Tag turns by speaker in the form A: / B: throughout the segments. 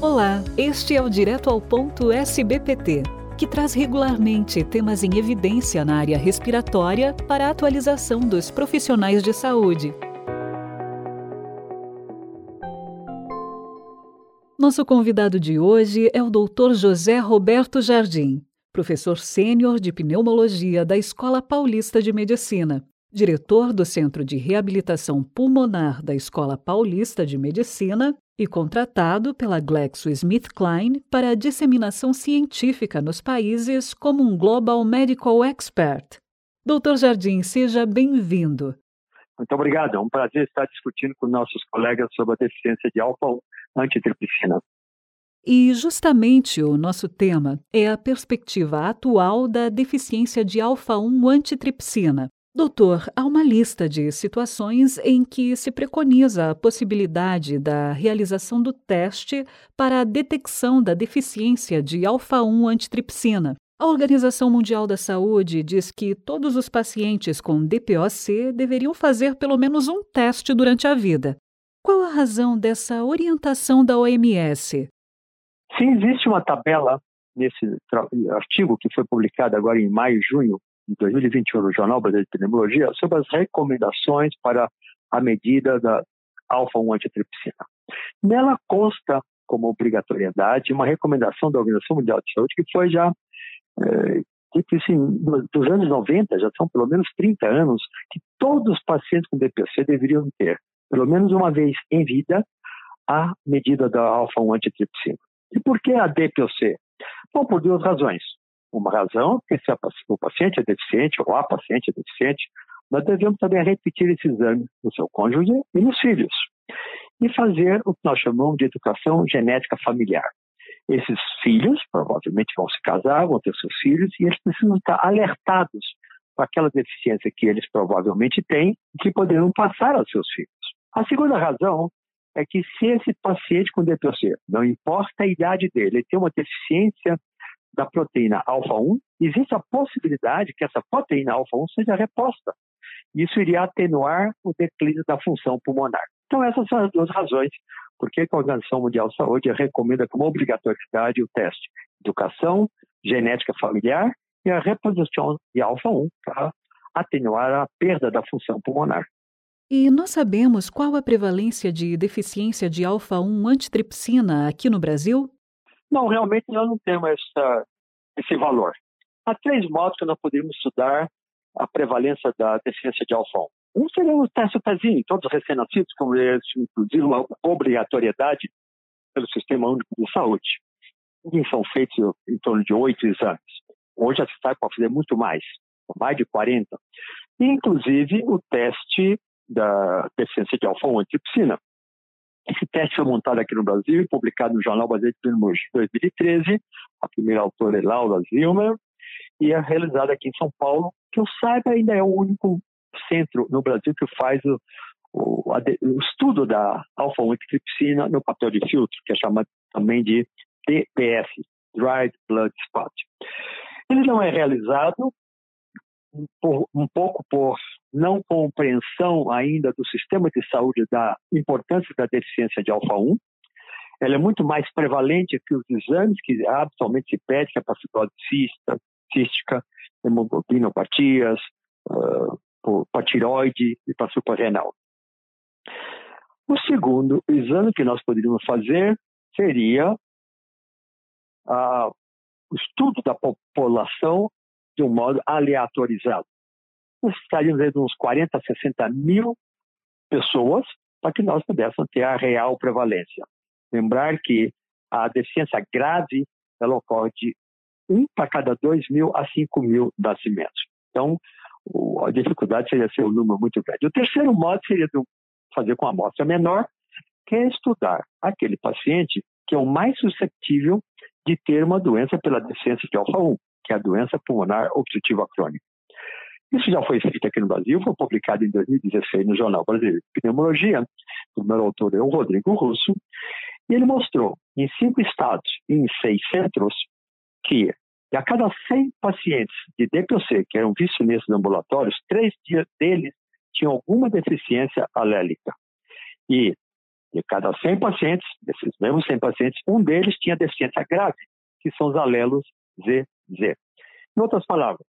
A: Olá, este é o Direto ao Ponto SBPT, que traz regularmente temas em evidência na área respiratória para a atualização dos profissionais de saúde. Nosso convidado de hoje é o Dr. José Roberto Jardim, professor sênior de pneumologia da Escola Paulista de Medicina, diretor do Centro de Reabilitação Pulmonar da Escola Paulista de Medicina e contratado pela GlaxoSmithKline para a disseminação científica nos países como um Global Medical Expert. Doutor Jardim, seja bem-vindo.
B: Muito obrigado. É um prazer estar discutindo com nossos colegas sobre a deficiência de alfa-1 antitripsina.
A: E justamente o nosso tema é a perspectiva atual da deficiência de alfa-1 antitripsina, Doutor, há uma lista de situações em que se preconiza a possibilidade da realização do teste para a detecção da deficiência de alfa-1 antitripsina. A Organização Mundial da Saúde diz que todos os pacientes com DPOC deveriam fazer pelo menos um teste durante a vida. Qual a razão dessa orientação da OMS?
B: Sim, existe uma tabela nesse artigo que foi publicado agora em maio e junho de 2021 no Jornal Brasileiro de Pneumologia sobre as recomendações para a medida da alfa-1 antitripsina. Nela consta como obrigatoriedade uma recomendação da Organização Mundial de Saúde que foi já é, dos anos 90, já são pelo menos 30 anos, que todos os pacientes com DPC deveriam ter, pelo menos uma vez em vida, a medida da alfa-1 antitripsina. E por que a DPOC? Bom, por duas razões uma razão, porque se o paciente é deficiente ou a paciente é deficiente, nós devemos também repetir esse exame no seu cônjuge e nos filhos. E fazer o que nós chamamos de educação genética familiar. Esses filhos provavelmente vão se casar, vão ter seus filhos, e eles precisam estar alertados para aquela deficiência que eles provavelmente têm e que poderiam passar aos seus filhos. A segunda razão é que se esse paciente com DPOC, não importa a idade dele, ele tem uma deficiência da proteína alfa-1, existe a possibilidade que essa proteína alfa-1 seja reposta. Isso iria atenuar o declínio da função pulmonar. Então, essas são as duas razões por que a Organização Mundial de Saúde recomenda como obrigatoriedade o teste educação, genética familiar e a reposição de alfa-1 para atenuar a perda da função pulmonar.
A: E nós sabemos qual a prevalência de deficiência de alfa-1 antitripsina aqui no Brasil?
B: Não, realmente nós não temos essa, esse valor. Há três modos que nós poderíamos estudar a prevalência da deficiência de alfa-1. Um seria o teste pezinho, todos os recém-nascidos, como inclusive uma obrigatoriedade pelo Sistema Único de Saúde. E são feitos em torno de oito exames. Hoje a cidade pode fazer muito mais, mais de 40. E, inclusive, o teste da deficiência de alfa-1 antitripsina. Esse teste foi montado aqui no Brasil e publicado no Jornal Brasileiro de Pneumologia em 2013. A primeira autora é Laura Zilmer e é realizado aqui em São Paulo, que eu saiba ainda é o único centro no Brasil que faz o, o, a, o estudo da alfa-1 antitripsina no papel de filtro, que é chamado também de DPS, Dried Blood Spot. Ele não é realizado por, um pouco por não compreensão ainda do sistema de saúde da importância da deficiência de alfa-1. Ela é muito mais prevalente que os exames que habitualmente se pede, que é para cista, cística, hemoglobinopatias, uh, para tiroide e para suprarrenal. O segundo exame que nós poderíamos fazer seria uh, o estudo da população de um modo aleatorizado. Nós estaríamos de uns 40 a 60 mil pessoas para que nós pudéssemos ter a real prevalência. Lembrar que a deficiência grave ela ocorre de 1 para cada 2 mil a 5 mil nascimentos. Então, a dificuldade seria ser um número muito grande. O terceiro modo seria fazer com amostra menor, que é estudar aquele paciente que é o mais suscetível de ter uma doença pela deficiência de alfa-1 que é a doença pulmonar obstrutiva crônica. Isso já foi feito aqui no Brasil, foi publicado em 2016 no Jornal Brasileiro de Pneumologia. O meu autor é o Rodrigo Russo, e ele mostrou em cinco estados e em seis centros que a cada 100 pacientes de DPOC que eram vistos nesses ambulatórios, três deles tinham alguma deficiência alélica. E De cada 100 pacientes, desses mesmos 100 pacientes, um deles tinha deficiência grave, que são os alelos ZZ. Em outras palavras,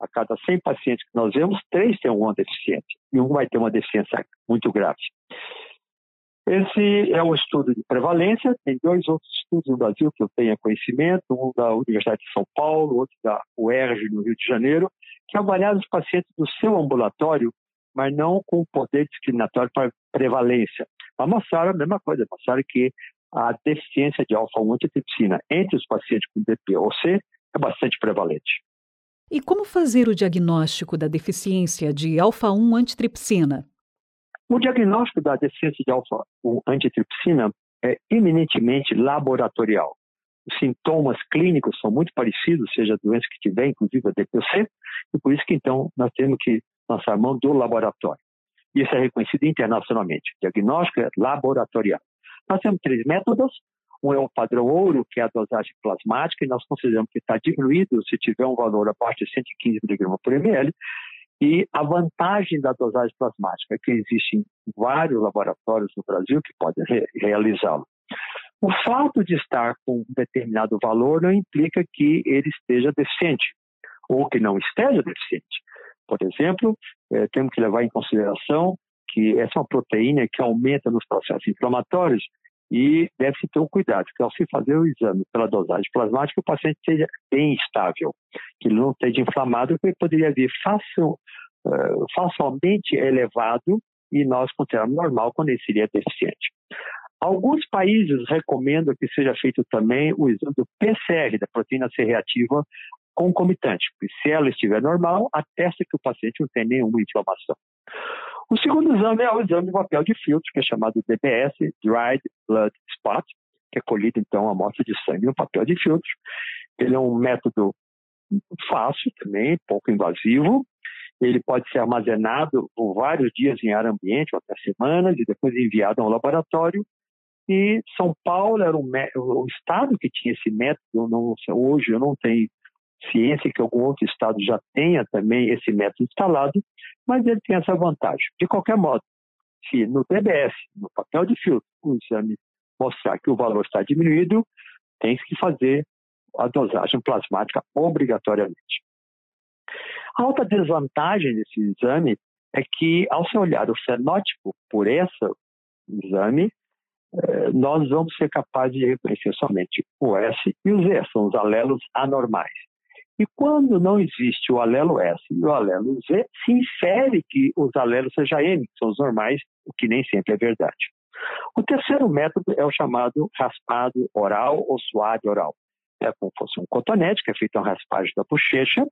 B: a cada 100 pacientes que nós vemos, três têm uma deficiência e um vai ter uma deficiência muito grave. Esse é um estudo de prevalência, tem dois outros estudos no Brasil que eu tenho conhecimento, um da Universidade de São Paulo, outro da UERJ, no Rio de Janeiro, que avaliaram os pacientes do seu ambulatório, mas não com poder discriminatório para prevalência. Mas mostraram a mesma coisa, mostraram que a deficiência de alfa-1 antitripsina entre os pacientes com DPOC é bastante prevalente.
A: E como fazer o diagnóstico da deficiência de alfa-1 antitripsina?
B: O diagnóstico da deficiência de alfa-1 antitripsina é eminentemente laboratorial. Os sintomas clínicos são muito parecidos, seja a doença que tiver, inclusive a DPC, e por isso que então nós temos que lançar mão do laboratório. Isso é reconhecido internacionalmente. O diagnóstico é laboratorial. Nós temos três métodos. Um é o padrão ouro, que é a dosagem plasmática, e nós consideramos que está diminuído se tiver um valor abaixo de 115 mg por ml. E a vantagem da dosagem plasmática é que existem vários laboratórios no Brasil que podem re realizá-lo. O fato de estar com um determinado valor não implica que ele esteja deficiente ou que não esteja deficiente. Por exemplo, eh, temos que levar em consideração que essa é uma proteína que aumenta nos processos inflamatórios e deve-se ter um cuidado, que ao se fazer o exame pela dosagem plasmática, o paciente seja bem estável, que não esteja inflamado, porque poderia vir facil, uh, facilmente elevado e nós consideramos normal quando ele seria deficiente. Alguns países recomendam que seja feito também o exame do PCR, da proteína C reativa concomitante, porque se ela estiver normal, atesta que o paciente não tem nenhuma inflamação. O segundo exame é o exame de papel de filtro, que é chamado DBS, Dried Blood Spot, que é colhido então a amostra de sangue no papel de filtro. Ele é um método fácil também, pouco invasivo. Ele pode ser armazenado por vários dias em ar ambiente, ou até semanas, e depois enviado a um laboratório. E São Paulo era um, o estado que tinha esse método. Não, hoje eu não tenho ciência que algum outro estado já tenha também esse método instalado, mas ele tem essa vantagem. De qualquer modo, se no TBS, no papel de filtro, o exame mostrar que o valor está diminuído, tem que fazer a dosagem plasmática obrigatoriamente. A outra desvantagem desse exame é que, ao se olhar o fenótipo por esse exame, eh, nós vamos ser capazes de reconhecer somente o S e o Z, são os alelos anormais. E quando não existe o alelo S e o alelo Z, se infere que os alelos sejam M, que são os normais, o que nem sempre é verdade. O terceiro método é o chamado raspado oral ou suave oral. É como se fosse um cotonete, que é feito uma raspagem da bochecha.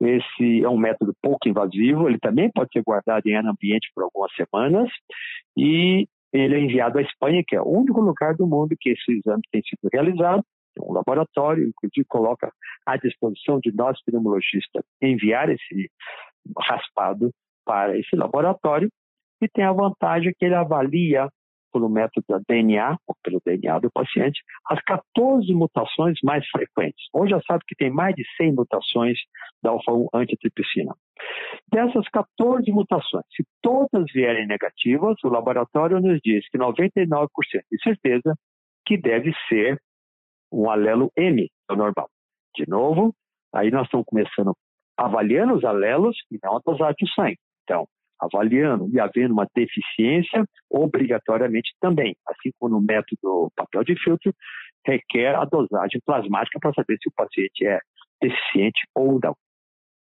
B: Esse é um método pouco invasivo, ele também pode ser guardado em ambiente por algumas semanas e ele é enviado à Espanha, que é o único lugar do mundo que esse exame tem sido realizado um laboratório, inclusive coloca à disposição de nós, pneumologistas, enviar esse raspado para esse laboratório e tem a vantagem que ele avalia pelo método da DNA, ou pelo DNA do paciente, as 14 mutações mais frequentes. Hoje já sabe que tem mais de 100 mutações da alfa-1 antitripsina. Dessas 14 mutações, se todas vierem negativas, o laboratório nos diz que 99% de certeza que deve ser um alelo M do normal. De novo, aí nós estamos começando avaliando os alelos e não a dosagem de sangue. Então, avaliando e havendo uma deficiência, obrigatoriamente também, assim como no método papel de filtro, requer a dosagem plasmática para saber se o paciente é deficiente ou não.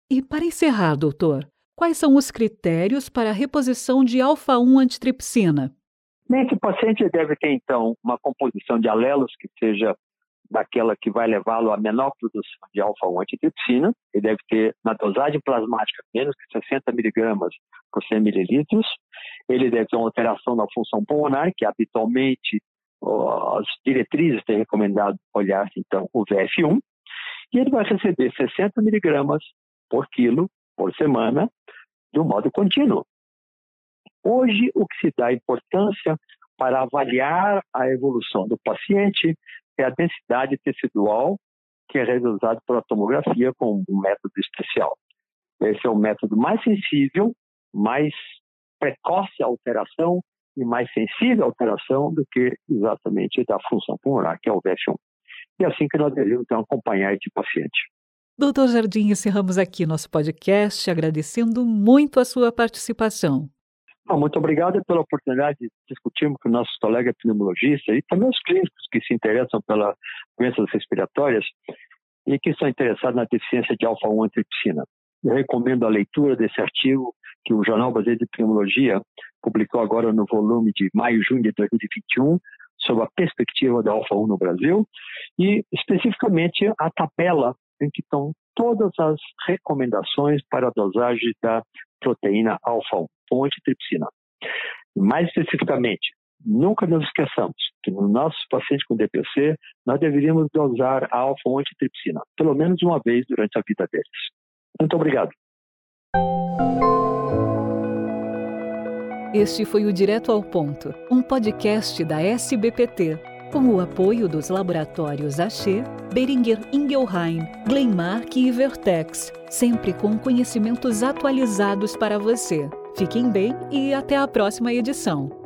A: E para encerrar, doutor, quais são os critérios para a reposição de alfa-1 antitripsina?
B: Nesse paciente deve ter, então, uma composição de alelos que seja daquela que vai levá-lo à menor produção de alfa-1 antitripsina. Ele deve ter, na dosagem plasmática, menos que 60 miligramas por 100 mililitros. Ele deve ter uma alteração na função pulmonar, que habitualmente as diretrizes têm recomendado olhar, então, o VF1. E ele vai receber 60 miligramas por quilo por semana, de um modo contínuo. Hoje, o que se dá importância para avaliar a evolução do paciente é a densidade tecidual, que é realizado pela tomografia com um método especial. Esse é o método mais sensível, mais precoce à alteração e mais sensível à alteração do que exatamente da função pulmonar, que é o VF1. E é assim que nós devemos então, acompanhar esse paciente.
A: Doutor Jardim, encerramos aqui nosso podcast, agradecendo muito a sua participação.
B: Muito obrigado pela oportunidade de discutirmos com nossos colegas pneumologistas e também os clínicos que se interessam pelas doenças respiratórias e que estão interessados na deficiência de alfa-1 antripsina. Eu recomendo a leitura desse artigo que o Jornal Brasileiro de Pneumologia publicou agora no volume de maio e junho de 2021 sobre a perspectiva da alfa-1 no Brasil e especificamente a tabela em que estão todas as recomendações para a dosagem da proteína alfa-1, com antitripsina. Mais especificamente, nunca nos esqueçamos que nos nossos pacientes com DPC, nós deveríamos dosar a alfa-1 antitripsina, pelo menos uma vez durante a vida deles. Muito obrigado.
A: Este foi o Direto ao Ponto, um podcast da SBPT, com o apoio dos laboratórios Axê, Beringer Ingelheim, Glenmark e Vertex, sempre com conhecimentos atualizados para você. Fiquem bem e até a próxima edição.